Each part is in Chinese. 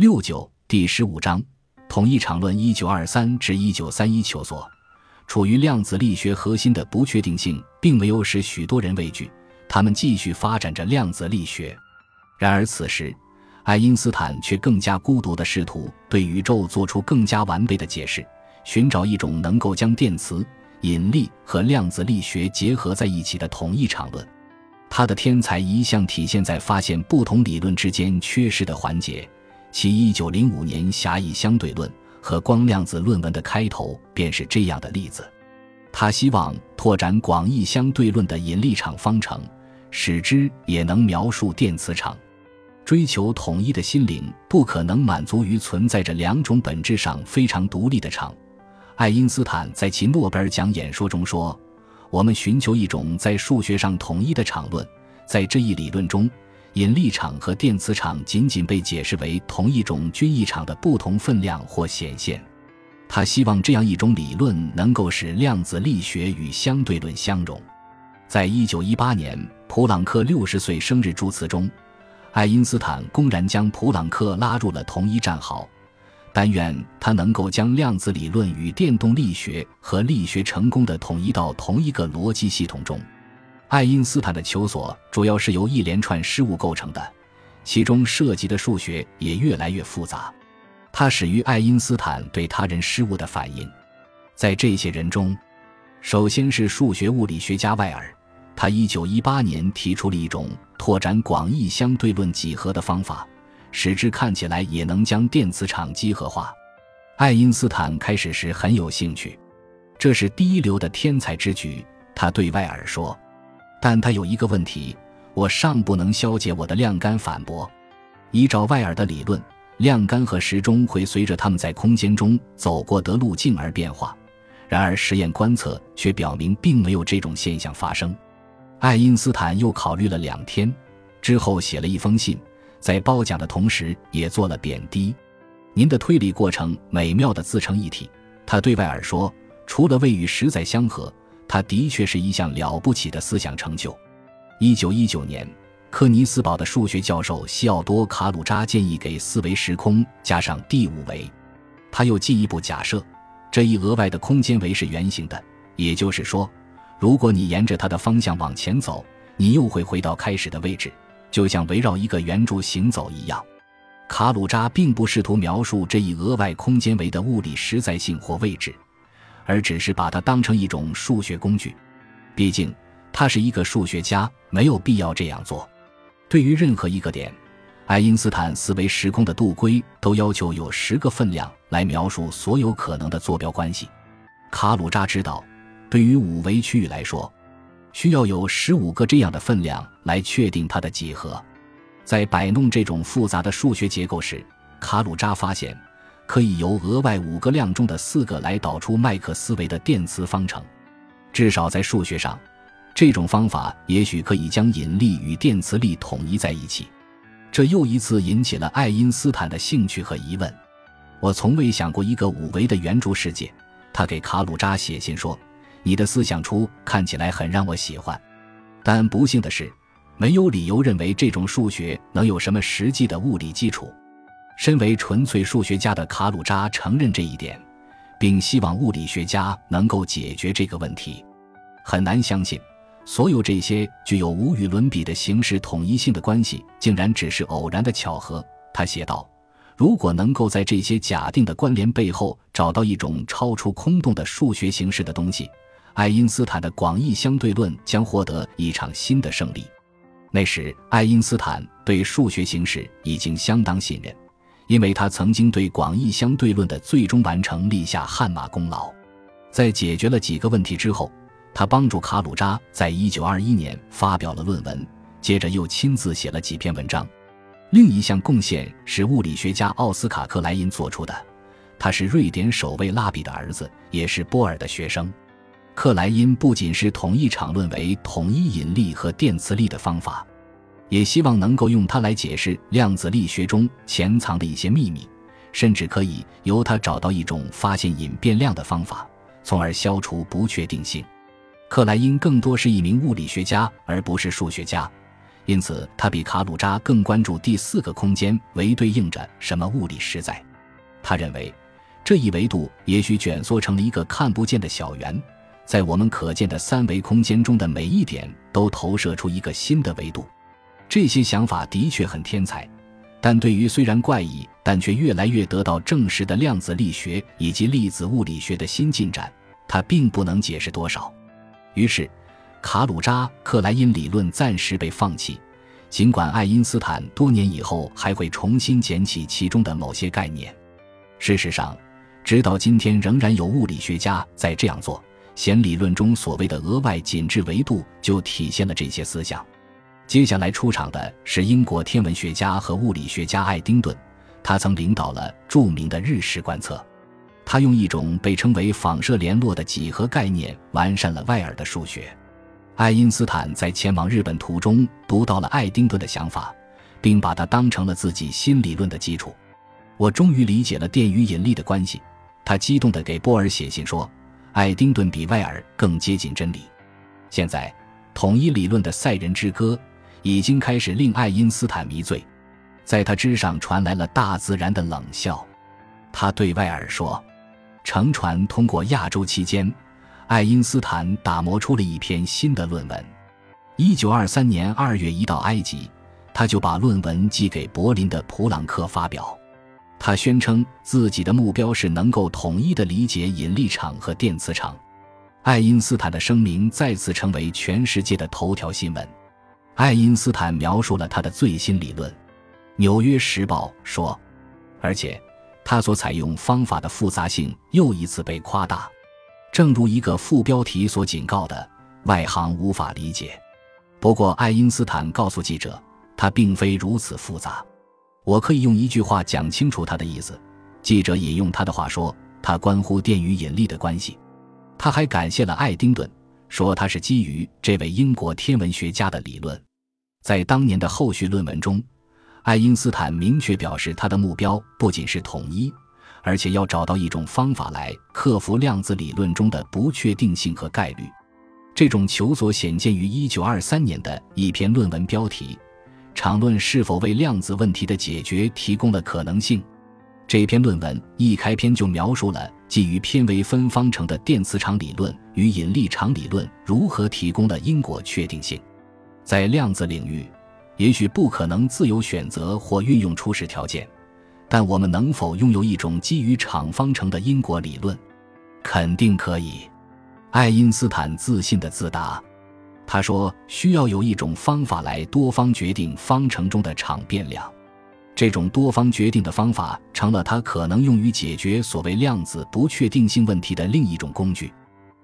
六九第十五章统一场论一九二三至一九三一求索，处于量子力学核心的不确定性，并没有使许多人畏惧，他们继续发展着量子力学。然而此时，爱因斯坦却更加孤独地试图对宇宙做出更加完备的解释，寻找一种能够将电磁、引力和量子力学结合在一起的统一场论。他的天才一向体现在发现不同理论之间缺失的环节。其一九零五年狭义相对论和光量子论文的开头便是这样的例子。他希望拓展广义相对论的引力场方程，使之也能描述电磁场。追求统一的心灵不可能满足于存在着两种本质上非常独立的场。爱因斯坦在其诺贝尔奖演说中说：“我们寻求一种在数学上统一的场论，在这一理论中。”引力场和电磁场仅仅被解释为同一种均一场的不同分量或显现。他希望这样一种理论能够使量子力学与相对论相融。在一九一八年普朗克六十岁生日祝词中，爱因斯坦公然将普朗克拉入了同一战壕，但愿他能够将量子理论与电动力学和力学成功的统一到同一个逻辑系统中。爱因斯坦的求索主要是由一连串失误构成的，其中涉及的数学也越来越复杂。它始于爱因斯坦对他人失误的反应。在这些人中，首先是数学物理学家外尔，他1918年提出了一种拓展广义相对论几何的方法，使之看起来也能将电磁场几何化。爱因斯坦开始时很有兴趣，这是第一流的天才之举。他对外尔说。但他有一个问题，我尚不能消解我的晾干反驳。依照外尔的理论，晾干和时钟会随着他们在空间中走过的路径而变化。然而实验观测却表明并没有这种现象发生。爱因斯坦又考虑了两天，之后写了一封信，在褒奖的同时也做了贬低。您的推理过程美妙的自成一体，他对外尔说，除了位与实在相合。他的确是一项了不起的思想成就。一九一九年，科尼斯堡的数学教授西奥多·卡鲁扎建议给四维时空加上第五维。他又进一步假设，这一额外的空间维是圆形的，也就是说，如果你沿着它的方向往前走，你又会回到开始的位置，就像围绕一个圆柱行走一样。卡鲁扎并不试图描述这一额外空间维的物理实在性或位置。而只是把它当成一种数学工具，毕竟他是一个数学家，没有必要这样做。对于任何一个点，爱因斯坦四维时空的度规都要求有十个分量来描述所有可能的坐标关系。卡鲁扎知道，对于五维区域来说，需要有十五个这样的分量来确定它的几何。在摆弄这种复杂的数学结构时，卡鲁扎发现。可以由额外五个量中的四个来导出麦克斯韦的电磁方程，至少在数学上，这种方法也许可以将引力与电磁力统一在一起。这又一次引起了爱因斯坦的兴趣和疑问。我从未想过一个五维的圆柱世界。他给卡鲁扎写信说：“你的思想出看起来很让我喜欢，但不幸的是，没有理由认为这种数学能有什么实际的物理基础。”身为纯粹数学家的卡鲁扎承认这一点，并希望物理学家能够解决这个问题。很难相信，所有这些具有无与伦比的形式统一性的关系，竟然只是偶然的巧合。他写道：“如果能够在这些假定的关联背后找到一种超出空洞的数学形式的东西，爱因斯坦的广义相对论将获得一场新的胜利。那时，爱因斯坦对数学形式已经相当信任。”因为他曾经对广义相对论的最终完成立下汗马功劳，在解决了几个问题之后，他帮助卡鲁扎在一九二一年发表了论文，接着又亲自写了几篇文章。另一项贡献是物理学家奥斯卡克莱因做出的，他是瑞典首位蜡笔的儿子，也是波尔的学生。克莱因不仅是统一场论为统一引力和电磁力的方法。也希望能够用它来解释量子力学中潜藏的一些秘密，甚至可以由它找到一种发现隐变量的方法，从而消除不确定性。克莱因更多是一名物理学家，而不是数学家，因此他比卡鲁扎更关注第四个空间为对应着什么物理实在。他认为，这一维度也许卷缩成了一个看不见的小圆，在我们可见的三维空间中的每一点都投射出一个新的维度。这些想法的确很天才。但对于虽然怪异但却越来越得到证实的量子力学以及粒子物理学的新进展，他并不能解释多少。于是，卡鲁扎克莱因理论暂时被放弃，尽管爱因斯坦多年以后还会重新捡起其中的某些概念。事实上，直到今天，仍然有物理学家在这样做。弦理论中所谓的额外紧致维度就体现了这些思想。接下来出场的是英国天文学家和物理学家爱丁顿，他曾领导了著名的日食观测。他用一种被称为仿射联络的几何概念完善了外尔的数学。爱因斯坦在前往日本途中读到了爱丁顿的想法，并把它当成了自己新理论的基础。我终于理解了电与引力的关系。他激动地给波尔写信说：“爱丁顿比外尔更接近真理。”现在，统一理论的赛人之歌。已经开始令爱因斯坦迷醉，在他之上传来了大自然的冷笑。他对外尔说：“乘船通过亚洲期间，爱因斯坦打磨出了一篇新的论文。一九二三年二月一到埃及，他就把论文寄给柏林的普朗克发表。他宣称自己的目标是能够统一的理解引力场和电磁场。爱因斯坦的声明再次成为全世界的头条新闻。”爱因斯坦描述了他的最新理论，《纽约时报》说，而且他所采用方法的复杂性又一次被夸大，正如一个副标题所警告的，外行无法理解。不过，爱因斯坦告诉记者，他并非如此复杂。我可以用一句话讲清楚他的意思。记者引用他的话说，他关乎电与引力的关系。他还感谢了爱丁顿，说他是基于这位英国天文学家的理论。在当年的后续论文中，爱因斯坦明确表示，他的目标不仅是统一，而且要找到一种方法来克服量子理论中的不确定性和概率。这种求索显见于1923年的一篇论文标题：“场论是否为量子问题的解决提供了可能性？”这篇论文一开篇就描述了基于偏微分方程的电磁场理论与引力场理论如何提供了因果确定性。在量子领域，也许不可能自由选择或运用初始条件，但我们能否拥有一种基于场方程的因果理论？肯定可以。爱因斯坦自信的自答。他说：“需要有一种方法来多方决定方程中的场变量。这种多方决定的方法成了他可能用于解决所谓量子不确定性问题的另一种工具。”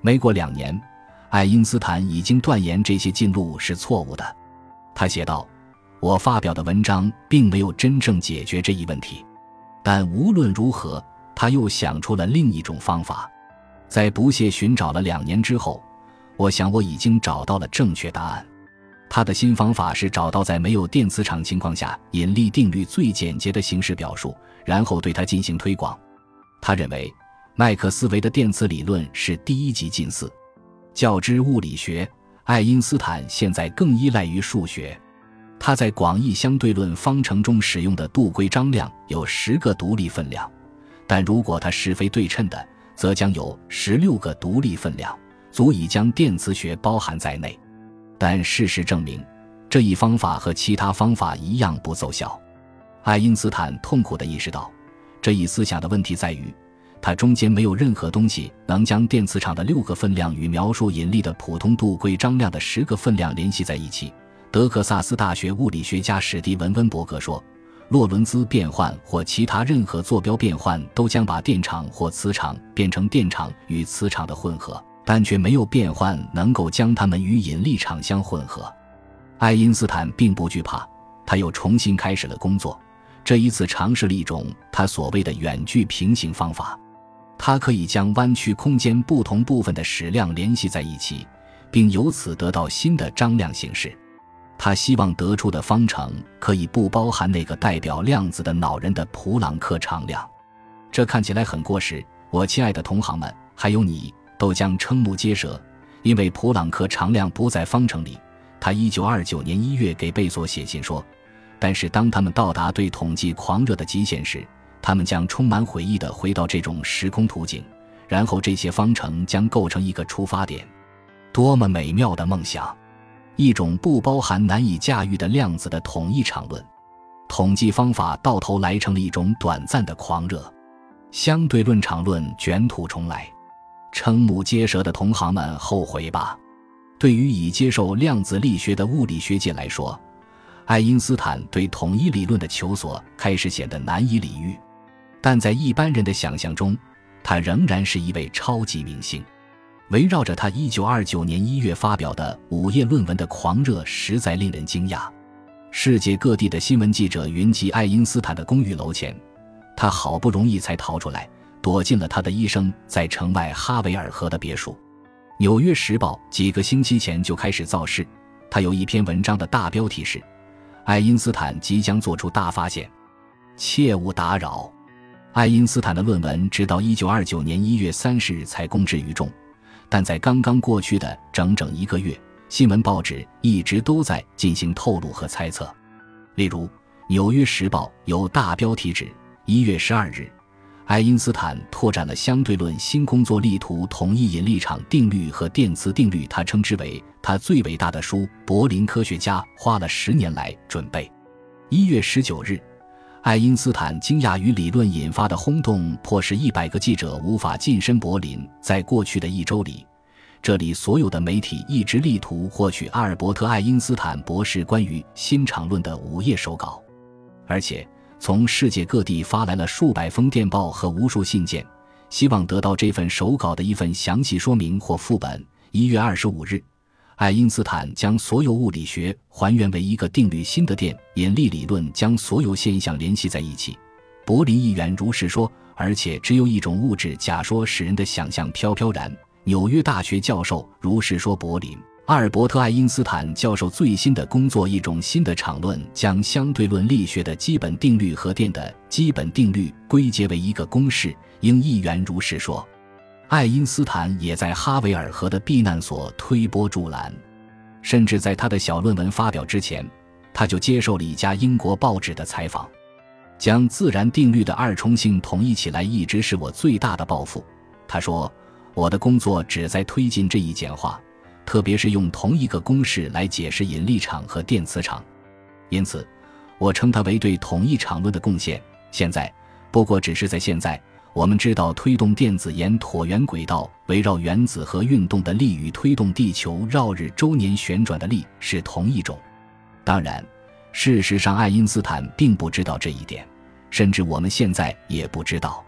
没过两年。爱因斯坦已经断言这些进路是错误的，他写道：“我发表的文章并没有真正解决这一问题，但无论如何，他又想出了另一种方法。在不懈寻找了两年之后，我想我已经找到了正确答案。他的新方法是找到在没有电磁场情况下引力定律最简洁的形式表述，然后对它进行推广。他认为麦克斯韦的电磁理论是第一级近似。”较之物理学，爱因斯坦现在更依赖于数学。他在广义相对论方程中使用的度规张量有十个独立分量，但如果它是非对称的，则将有十六个独立分量，足以将电磁学包含在内。但事实证明，这一方法和其他方法一样不奏效。爱因斯坦痛苦地意识到，这一思想的问题在于。它中间没有任何东西能将电磁场的六个分量与描述引力的普通度规张量的十个分量联系在一起。德克萨斯大学物理学家史蒂文·温伯格说：“洛伦兹变换或其他任何坐标变换都将把电场或磁场变成电场与磁场的混合，但却没有变换能够将它们与引力场相混合。”爱因斯坦并不惧怕，他又重新开始了工作，这一次尝试了一种他所谓的远距平行方法。它可以将弯曲空间不同部分的矢量联系在一起，并由此得到新的张量形式。他希望得出的方程可以不包含那个代表量子的恼人的普朗克常量。这看起来很过时，我亲爱的同行们，还有你，都将瞠目结舌，因为普朗克常量不在方程里，他1929年1月给贝索写信说：“但是当他们到达对统计狂热的极限时，他们将充满悔意地回到这种时空图景，然后这些方程将构成一个出发点。多么美妙的梦想！一种不包含难以驾驭的量子的统一场论。统计方法到头来成了一种短暂的狂热。相对论场论卷土重来。瞠目结舌的同行们后悔吧。”对于已接受量子力学的物理学界来说，爱因斯坦对统一理论的求索开始显得难以理喻，但在一般人的想象中，他仍然是一位超级明星。围绕着他1929年1月发表的午夜论文的狂热实在令人惊讶。世界各地的新闻记者云集爱因斯坦的公寓楼前，他好不容易才逃出来，躲进了他的医生在城外哈维尔河的别墅。《纽约时报》几个星期前就开始造势，他有一篇文章的大标题是：“爱因斯坦即将做出大发现，切勿打扰。”爱因斯坦的论文直到1929年1月30日才公之于众，但在刚刚过去的整整一个月，新闻报纸一直都在进行透露和猜测。例如，《纽约时报》有大标题指：“1 月12日。”爱因斯坦拓展了相对论新工作，力图统一引力场定律和电磁定律。他称之为他最伟大的书。柏林科学家花了十年来准备。一月十九日，爱因斯坦惊讶于理论引发的轰动，迫使一百个记者无法近身柏林。在过去的一周里，这里所有的媒体一直力图获取阿尔伯特·爱因斯坦博士关于新场论的午夜手稿，而且。从世界各地发来了数百封电报和无数信件，希望得到这份手稿的一份详细说明或副本。一月二十五日，爱因斯坦将所有物理学还原为一个定律：新的电引力理论将所有现象联系在一起。柏林议员如是说，而且只有一种物质假说使人的想象飘飘然。纽约大学教授如是说，柏林。阿尔伯特·爱因斯坦教授最新的工作，一种新的场论，将相对论力学的基本定律和电的基本定律归结为一个公式。应议员如是说。爱因斯坦也在哈维尔河的避难所推波助澜，甚至在他的小论文发表之前，他就接受了一家英国报纸的采访。将自然定律的二重性统一起来，一直是我最大的抱负。他说：“我的工作旨在推进这一简化。”特别是用同一个公式来解释引力场和电磁场，因此，我称它为对统一场论的贡献。现在，不过只是在现在，我们知道推动电子沿椭圆轨道围绕原子核运动的力与推动地球绕日周年旋转的力是同一种。当然，事实上，爱因斯坦并不知道这一点，甚至我们现在也不知道。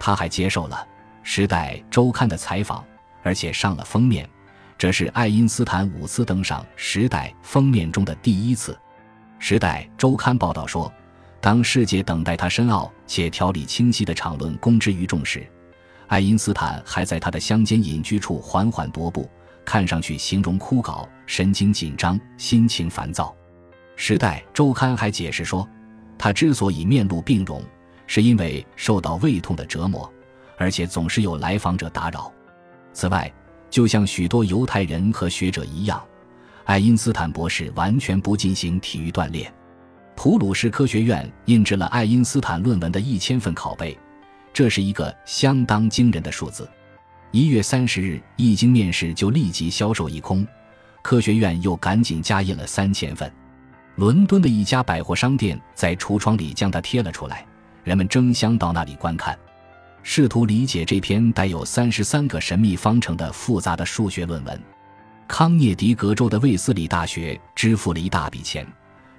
他还接受了《时代周刊》的采访，而且上了封面。这是爱因斯坦五次登上《时代》封面中的第一次。《时代周刊》报道说，当世界等待他深奥且条理清晰的场论公之于众时，爱因斯坦还在他的乡间隐居处缓缓踱步，看上去形容枯槁、神经紧张、心情烦躁。《时代周刊》还解释说，他之所以面露病容，是因为受到胃痛的折磨，而且总是有来访者打扰。此外，就像许多犹太人和学者一样，爱因斯坦博士完全不进行体育锻炼。普鲁士科学院印制了爱因斯坦论文的一千份拷贝，这是一个相当惊人的数字。一月三十日一经面世就立即销售一空，科学院又赶紧加印了三千份。伦敦的一家百货商店在橱窗里将它贴了出来，人们争相到那里观看。试图理解这篇带有三十三个神秘方程的复杂的数学论文，康涅狄格州的卫斯理大学支付了一大笔钱，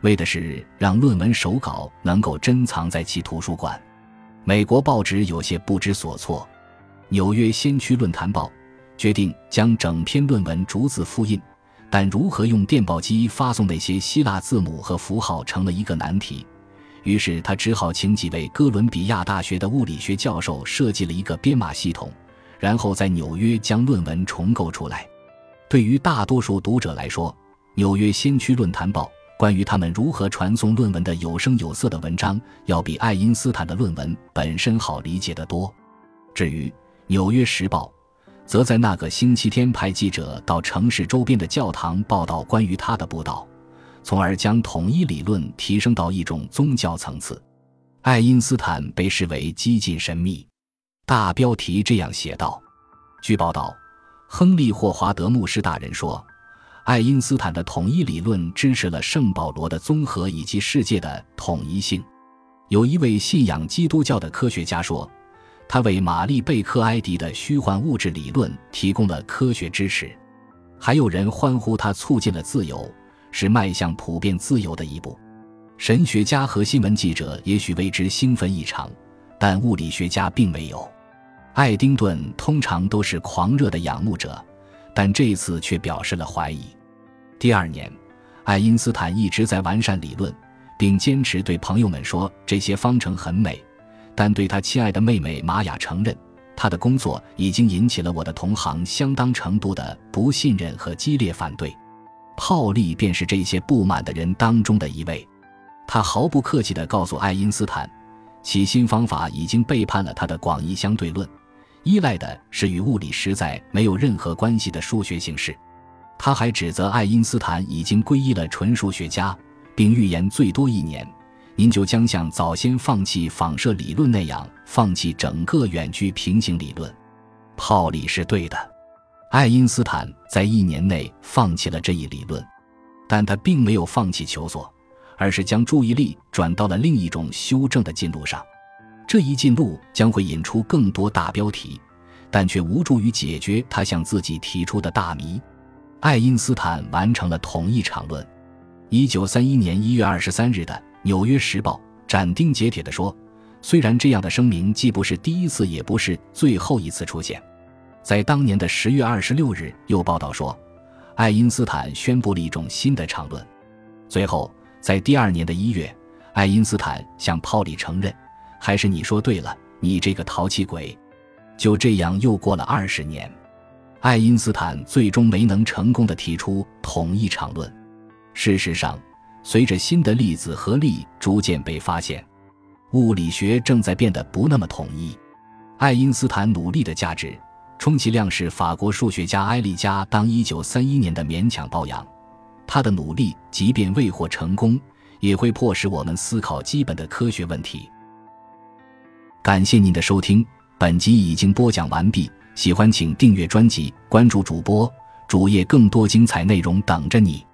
为的是让论文手稿能够珍藏在其图书馆。美国报纸有些不知所措，《纽约先驱论坛报》决定将整篇论文逐字复印，但如何用电报机发送那些希腊字母和符号成了一个难题。于是他只好请几位哥伦比亚大学的物理学教授设计了一个编码系统，然后在纽约将论文重构出来。对于大多数读者来说，《纽约先驱论坛报》关于他们如何传送论文的有声有色的文章，要比爱因斯坦的论文本身好理解得多。至于《纽约时报》，则在那个星期天派记者到城市周边的教堂报道关于他的布道，从而将统一理论提升到一种宗教层次。爱因斯坦被视为激进神秘。大标题这样写道：据报道，亨利·霍华德牧师大人说，爱因斯坦的统一理论支持了圣保罗的综合以及世界的统一性。有一位信仰基督教的科学家说。他为玛丽贝克埃迪的虚幻物质理论提供了科学支持，还有人欢呼他促进了自由，是迈向普遍自由的一步。神学家和新闻记者也许为之兴奋异常，但物理学家并没有。爱丁顿通常都是狂热的仰慕者，但这次却表示了怀疑。第二年，爱因斯坦一直在完善理论，并坚持对朋友们说这些方程很美。但对他亲爱的妹妹玛雅承认，他的工作已经引起了我的同行相当程度的不信任和激烈反对。泡利便是这些不满的人当中的一位。他毫不客气地告诉爱因斯坦，其新方法已经背叛了他的广义相对论，依赖的是与物理实在没有任何关系的数学形式。他还指责爱因斯坦已经皈依了纯数学家，并预言最多一年。您就将像早先放弃仿射理论那样放弃整个远距平行理论。泡利是对的，爱因斯坦在一年内放弃了这一理论，但他并没有放弃求索，而是将注意力转到了另一种修正的进路上。这一进路将会引出更多大标题，但却无助于解决他向自己提出的大谜。爱因斯坦完成了统一场论。一九三一年一月二十三日的。《纽约时报》斩钉截铁地说：“虽然这样的声明既不是第一次，也不是最后一次出现，在当年的十月二十六日，又报道说，爱因斯坦宣布了一种新的场论。最后，在第二年的一月，爱因斯坦向泡利承认：‘还是你说对了，你这个淘气鬼。’就这样，又过了二十年，爱因斯坦最终没能成功的提出统一场论。事实上。”随着新的粒子和力逐渐被发现，物理学正在变得不那么统一。爱因斯坦努力的价值，充其量是法国数学家埃利加当1931年的勉强褒扬。他的努力即便未获成功，也会迫使我们思考基本的科学问题。感谢您的收听，本集已经播讲完毕。喜欢请订阅专辑，关注主播主页，更多精彩内容等着你。